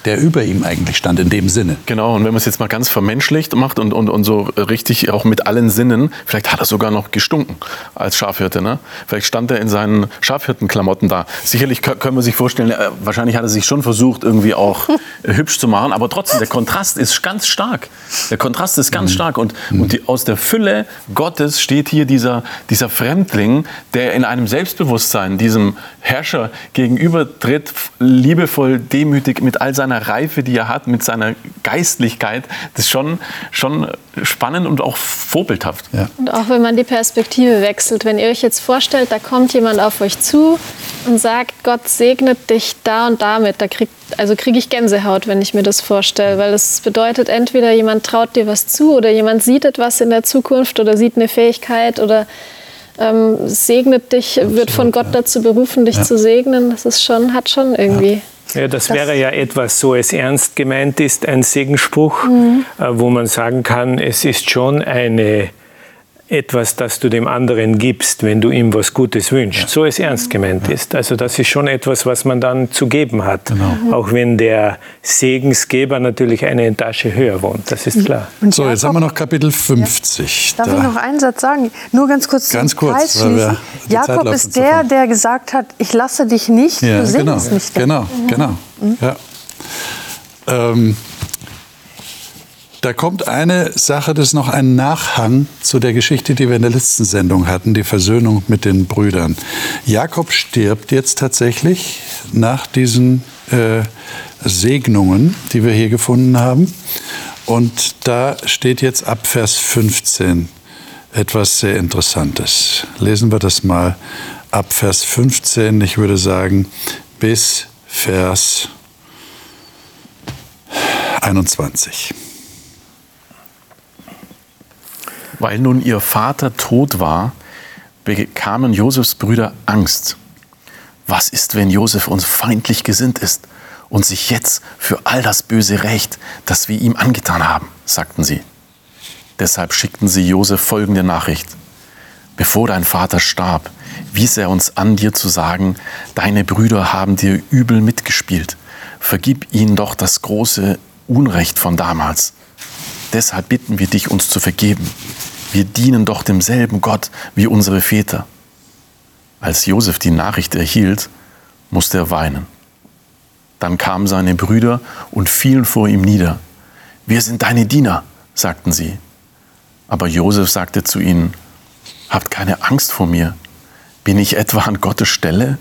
der über ihm eigentlich stand in dem Sinne. Genau, und wenn man es jetzt mal ganz vermenschlicht macht und, und, und so richtig auch mit allen Sinnen, vielleicht hat er sogar noch gestunken als Schafhirte. Ne? Vielleicht stand er in seinen Schafhirtenklamotten da. Sicherlich können wir sich vorstellen, äh, wahrscheinlich hat er sich schon versucht, irgendwie auch hübsch zu machen, aber trotzdem, der Kontrast ist ganz stark. Der Kontrast ist ganz mhm. stark und, mhm. und die, aus der Fülle Gottes steht hier dieser, dieser Fremdling, der in einem Selbstbewusstsein diesem Herrscher gegenübertritt, liebevoll, demütig mit all seinen seiner Reife, die er hat, mit seiner Geistlichkeit, das ist schon, schon spannend und auch vorbildhaft. Ja. Und auch wenn man die Perspektive wechselt, wenn ihr euch jetzt vorstellt, da kommt jemand auf euch zu und sagt, Gott segnet dich da und damit, da krieg, also kriege ich Gänsehaut, wenn ich mir das vorstelle, weil das bedeutet entweder jemand traut dir was zu oder jemand sieht etwas in der Zukunft oder sieht eine Fähigkeit oder ähm, segnet dich, wird von Gott dazu berufen, dich ja. zu segnen. Das ist schon, hat schon irgendwie. Ja. Ja, das, das, wäre ja etwas, so es ernst gemeint ist, ein Segenspruch, mhm. Äh, wo man sagen kann, es ist schon eine etwas, das du dem anderen gibst, wenn du ihm was Gutes wünschst, ja. so es ernst gemeint ja. ist. Also das ist schon etwas, was man dann zu geben hat, genau. Mhm. auch wenn der Segensgeber natürlich eine Etage höher wohnt, das ist klar. Und so, jetzt haben wir noch Kapitel 50. Ja. Darf da. ich noch einen Satz sagen? Nur ganz kurz Ganz kurz, weil wir Jakob ist der, der gesagt hat, ich lasse dich nicht, ja, du genau. nicht. Genau, mhm. genau. Mhm. Ja. Ähm, da kommt eine Sache, das ist noch ein Nachhang zu der Geschichte, die wir in der letzten Sendung hatten, die Versöhnung mit den Brüdern. Jakob stirbt jetzt tatsächlich nach diesen äh, Segnungen, die wir hier gefunden haben. Und da steht jetzt ab Vers 15 etwas sehr Interessantes. Lesen wir das mal ab Vers 15, ich würde sagen bis Vers 21. Weil nun ihr Vater tot war, bekamen Josefs Brüder Angst. Was ist, wenn Josef uns feindlich gesinnt ist und sich jetzt für all das Böse rächt, das wir ihm angetan haben, sagten sie. Deshalb schickten sie Josef folgende Nachricht. Bevor dein Vater starb, wies er uns an, dir zu sagen, deine Brüder haben dir übel mitgespielt. Vergib ihnen doch das große Unrecht von damals. Deshalb bitten wir dich, uns zu vergeben. Wir dienen doch demselben Gott wie unsere Väter. Als Josef die Nachricht erhielt, musste er weinen. Dann kamen seine Brüder und fielen vor ihm nieder. Wir sind deine Diener, sagten sie. Aber Josef sagte zu ihnen, Habt keine Angst vor mir. Bin ich etwa an Gottes Stelle?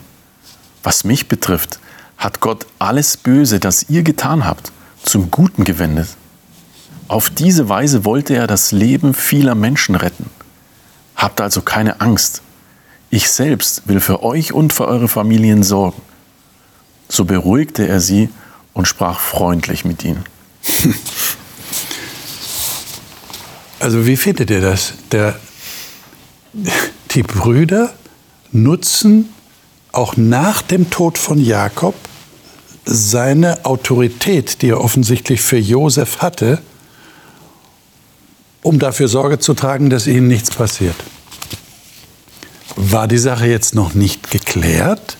Was mich betrifft, hat Gott alles Böse, das ihr getan habt, zum Guten gewendet. Auf diese Weise wollte er das Leben vieler Menschen retten. Habt also keine Angst. Ich selbst will für euch und für eure Familien sorgen. So beruhigte er sie und sprach freundlich mit ihnen. Also wie findet ihr das? Der, die Brüder nutzen auch nach dem Tod von Jakob seine Autorität, die er offensichtlich für Josef hatte, um dafür Sorge zu tragen, dass ihnen nichts passiert. War die Sache jetzt noch nicht geklärt?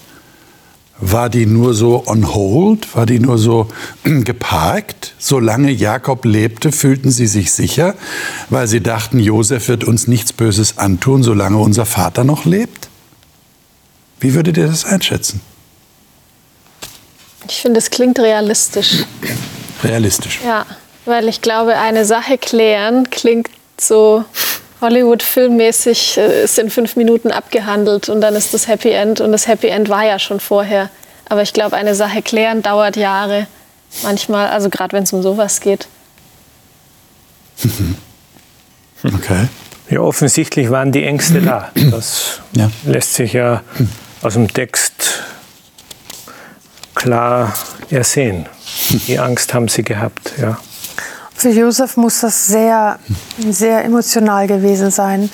War die nur so on hold? War die nur so geparkt? Solange Jakob lebte, fühlten sie sich sicher, weil sie dachten, Josef wird uns nichts Böses antun, solange unser Vater noch lebt? Wie würdet ihr das einschätzen? Ich finde, es klingt realistisch. Realistisch. Ja, weil ich glaube, eine Sache klären klingt so Hollywood-filmmäßig, äh, ist in fünf Minuten abgehandelt und dann ist das Happy End und das Happy End war ja schon vorher. Aber ich glaube, eine Sache klären dauert Jahre. Manchmal, also gerade wenn es um sowas geht. Okay. Ja, offensichtlich waren die Ängste da. Das Ja. lässt sich ja aus dem Text klar ersehen. Die Angst haben sie gehabt, ja. Für Josef muss das sehr, sehr emotional gewesen sein.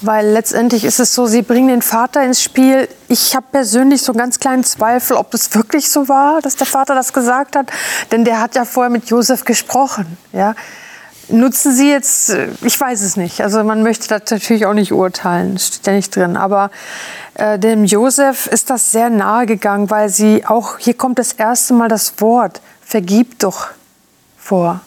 Weil letztendlich ist es so, sie bringen den Vater ins Spiel. Ich habe persönlich so einen ganz kleinen Zweifel, ob es wirklich so war, dass der Vater das gesagt hat. Denn der hat ja vorher mit Josef gesprochen. Ja? Nutzen Sie jetzt, ich weiß es nicht. Also man möchte das natürlich auch nicht urteilen, steht ja nicht drin. Aber äh, dem Josef ist das sehr nahe gegangen, weil sie auch, hier kommt das erste Mal das Wort, vergib doch vor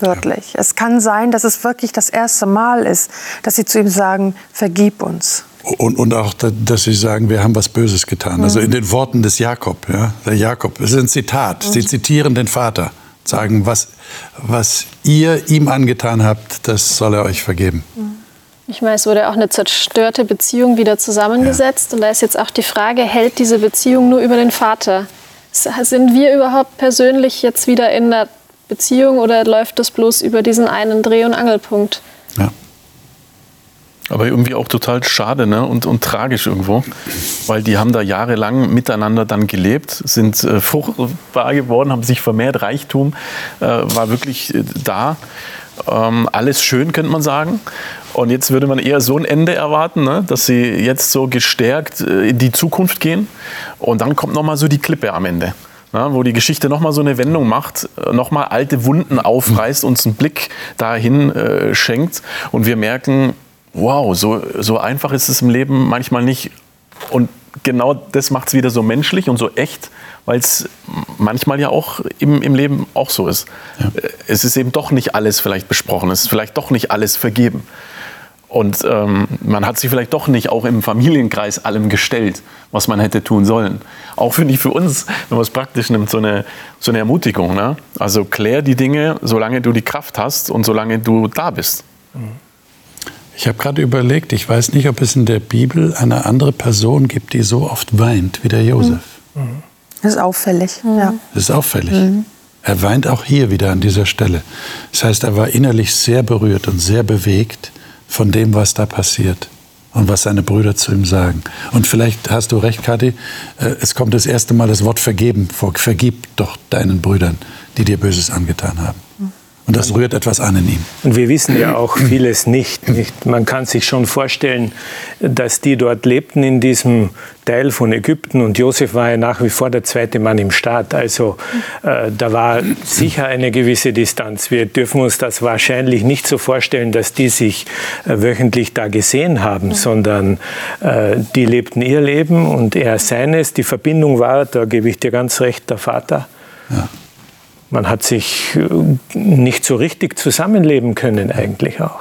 wörtlich. Es kann sein, dass es wirklich das erste Mal ist, dass sie zu ihm sagen, vergib uns. Und, und auch, da- dass sie sagen, wir haben was Böses getan. Also in den Worten des Jakob. Ja? Der Jakob, es ist ein Zitat. Sie zitieren den Vater. Sagen, was, was ihr ihm angetan habt, das soll er euch vergeben. Ich meine, es wurde auch eine zerstörte Beziehung wieder zusammengesetzt. Und da ist jetzt auch die Frage, hält diese Beziehung nur über den Vater? Sind wir überhaupt persönlich jetzt wieder in einer Beziehung oder läuft das bloß über diesen einen Dreh- und Angelpunkt? Ja. Aber irgendwie auch total schade ne? und, und tragisch irgendwo, weil die haben da jahrelang miteinander dann gelebt, sind äh, fruchtbar geworden, haben sich vermehrt, Reichtum äh, war wirklich äh, da. Ähm, alles schön, könnte man sagen. Und jetzt würde man eher so ein Ende erwarten, ne? dass sie jetzt so gestärkt äh, in die Zukunft gehen. Und dann kommt nochmal so die Klippe am Ende. Ja, wo die Geschichte nochmal so eine Wendung macht, nochmal alte Wunden aufreißt, uns einen Blick dahin äh, schenkt und wir merken, wow, so, so einfach ist es im Leben manchmal nicht. Und genau das macht es wieder so menschlich und so echt, weil es manchmal ja auch im, im Leben auch so ist. Äh, Es ist eben doch nicht alles vielleicht besprochen, es ist vielleicht doch nicht alles vergeben. Und ähm, man hat sich vielleicht doch nicht auch im Familienkreis allem gestellt, was man hätte tun sollen. Auch finde ich für uns, wenn man es praktisch nimmt, so eine, so eine Ermutigung. Ne? Also klär die Dinge, solange du die Kraft hast und solange du da bist. Ich habe gerade überlegt, ich weiß nicht, ob es in der Bibel eine andere Person gibt, die so oft weint wie der Josef. Das ist auffällig. Ja. Das ist auffällig. Er weint auch hier wieder an dieser Stelle. Das heißt, er war innerlich sehr berührt und sehr bewegt von dem, was da passiert und was seine Brüder zu ihm sagen. Und vielleicht hast du recht, Kathi, äh, es kommt das erste Mal das Wort vergeben vor. Vergib doch deinen Brüdern, die dir Böses angetan haben. Und das rührt etwas an in ihm. Und wir wissen ja auch vieles nicht, nicht. Man kann sich schon vorstellen, dass die dort lebten in diesem Teil von Ägypten und Josef war ja nach wie vor der zweite Mann im Staat. Also äh, da war sicher eine gewisse Distanz. Wir dürfen uns das wahrscheinlich nicht so vorstellen, dass die sich äh, wöchentlich da gesehen haben, sondern äh, die lebten ihr Leben und er seines. Die Verbindung war, da gebe ich dir ganz recht, der Vater. Man hat sich äh, nicht so richtig zusammenleben können eigentlich auch.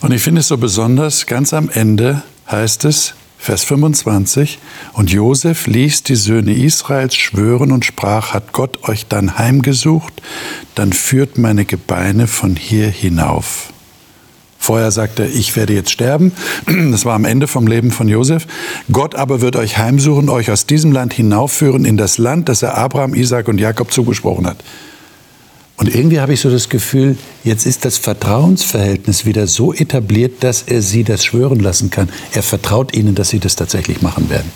Und ich finde es so besonders, ganz am Ende heißt es, Vers 25, und Josef ließ die Söhne Israels schwören und sprach, hat Gott euch dann heimgesucht, dann führt meine Gebeine von hier hinauf. Vorher sagte er, ich werde jetzt sterben. Das war am Ende vom Leben von Josef. Gott aber wird euch heimsuchen, euch aus diesem Land hinaufführen in das Land, das er Abraham, Isaac und Jakob zugesprochen hat. Und irgendwie habe ich so das Gefühl, jetzt ist das Vertrauensverhältnis wieder so etabliert, dass er sie das schwören lassen kann. Er vertraut ihnen, dass sie das tatsächlich machen werden.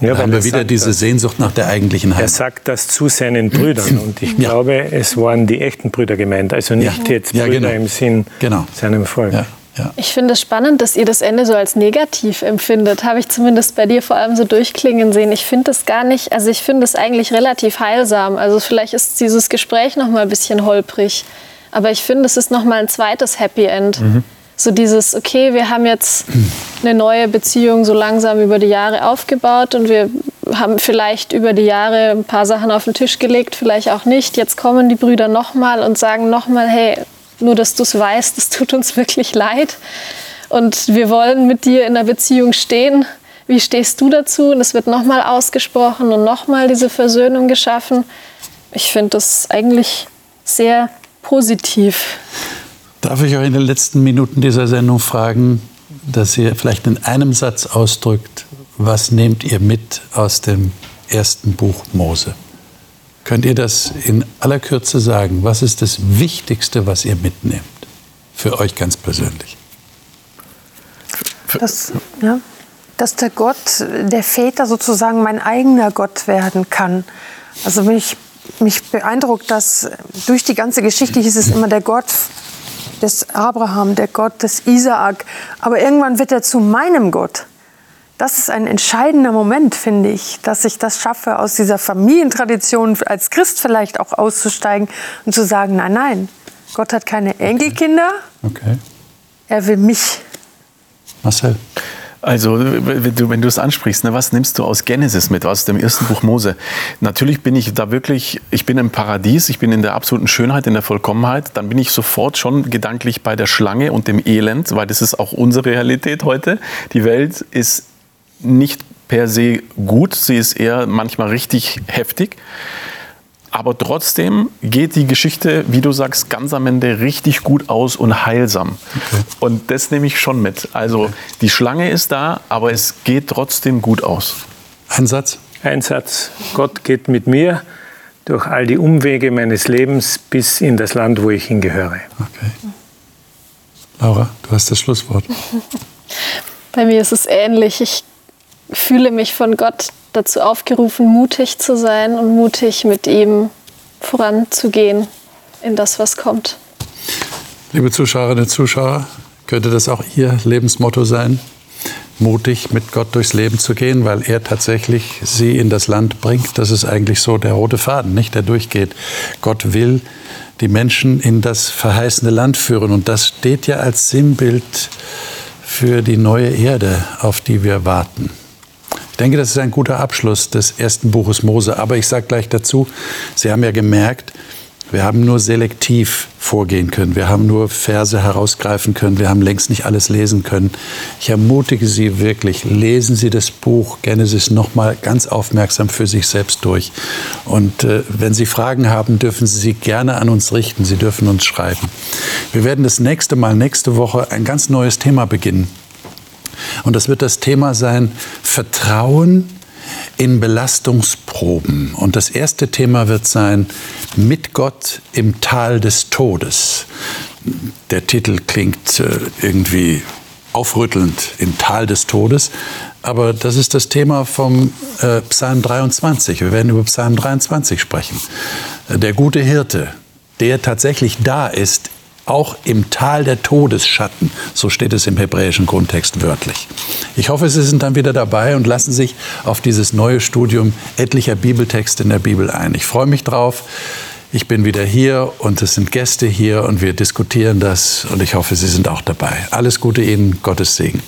Ja, da haben wir wieder diese das. Sehnsucht nach der eigentlichen Heimat. Er sagt das zu seinen Brüdern und ich ja. glaube, es waren die echten Brüder gemeint, also nicht ja. jetzt Brüder genau. im Sinn genau. seinem Volk. Ja. Ich finde es spannend, dass ihr das Ende so als negativ empfindet. Habe ich zumindest bei dir vor allem so durchklingen sehen. Ich finde es gar nicht, also ich finde es eigentlich relativ heilsam. Also vielleicht ist dieses Gespräch noch mal ein bisschen holprig, aber ich finde, es ist noch mal ein zweites Happy End. Mhm. So dieses, okay, wir haben jetzt eine neue Beziehung so langsam über die Jahre aufgebaut und wir haben vielleicht über die Jahre ein paar Sachen auf den Tisch gelegt, vielleicht auch nicht. Jetzt kommen die Brüder nochmal und sagen nochmal, hey, nur dass du es weißt, es tut uns wirklich leid. Und wir wollen mit dir in einer Beziehung stehen. Wie stehst du dazu? Und es wird nochmal ausgesprochen und nochmal diese Versöhnung geschaffen. Ich finde das eigentlich sehr positiv. Darf ich euch in den letzten Minuten dieser Sendung fragen, dass ihr vielleicht in einem Satz ausdrückt, was nehmt ihr mit aus dem ersten Buch Mose? Könnt ihr das in aller Kürze sagen? Was ist das Wichtigste, was ihr mitnehmt? Für euch ganz persönlich. Das, ja, dass der Gott der Väter sozusagen mein eigener Gott werden kann. Also mich, mich beeindruckt, dass durch die ganze Geschichte hieß es immer der Gott des Abraham, der Gott des Isaak. Aber irgendwann wird er zu meinem Gott. Das ist ein entscheidender Moment, finde ich, dass ich das schaffe, aus dieser Familientradition als Christ vielleicht auch auszusteigen und zu sagen, nein, nein, Gott hat keine Enkelkinder. Okay. Er will mich. Marcel. Also, wenn du es ansprichst, ne, was nimmst du aus Genesis mit, aus dem ersten Buch Mose? Natürlich bin ich da wirklich, ich bin im Paradies, ich bin in der absoluten Schönheit, in der Vollkommenheit. Dann bin ich sofort schon gedanklich bei der Schlange und dem Elend, weil das ist auch unsere Realität heute. Die Welt ist nicht per se gut, sie ist eher manchmal richtig heftig. Aber trotzdem geht die Geschichte, wie du sagst, ganz am Ende richtig gut aus und heilsam. Okay. Und das nehme ich schon mit. Also okay. die Schlange ist da, aber es geht trotzdem gut aus. Ein Satz? Ein Satz. Gott geht mit mir durch all die Umwege meines Lebens bis in das Land, wo ich hingehöre. Okay. Laura, du hast das Schlusswort. Bei mir ist es ähnlich. Ich fühle mich von Gott dazu aufgerufen, mutig zu sein und mutig mit ihm voranzugehen in das, was kommt. Liebe Zuschauerinnen und Zuschauer, könnte das auch Ihr Lebensmotto sein? Mutig mit Gott durchs Leben zu gehen, weil er tatsächlich Sie in das Land bringt. Das ist eigentlich so der rote Faden, nicht der durchgeht. Gott will die Menschen in das verheißene Land führen. Und das steht ja als Sinnbild für die neue Erde, auf die wir warten denke, das ist ein guter Abschluss des ersten Buches Mose. Aber ich sage gleich dazu, Sie haben ja gemerkt, wir haben nur selektiv vorgehen können. Wir haben nur Verse herausgreifen können. Wir haben längst nicht alles lesen können. Ich ermutige Sie wirklich, lesen Sie das Buch Genesis nochmal ganz aufmerksam für sich selbst durch. Und äh, wenn Sie Fragen haben, dürfen Sie sie gerne an uns richten. Sie dürfen uns schreiben. Wir werden das nächste Mal, nächste Woche, ein ganz neues Thema beginnen. Und das wird das Thema sein, Vertrauen in Belastungsproben. Und das erste Thema wird sein, mit Gott im Tal des Todes. Der Titel klingt äh, irgendwie aufrüttelnd, im Tal des Todes. Aber das ist das Thema vom äh, Psalm 23. Wir werden über Psalm 23 sprechen. Der gute Hirte, der tatsächlich da ist auch im Tal der Todesschatten. So steht es im hebräischen Grundtext wörtlich. Ich hoffe, Sie sind dann wieder dabei und lassen sich auf dieses neue Studium etlicher Bibeltexte in der Bibel ein. Ich freue mich drauf. Ich bin wieder hier und es sind Gäste hier und wir diskutieren das und ich hoffe, Sie sind auch dabei. Alles Gute Ihnen, Gottes Segen.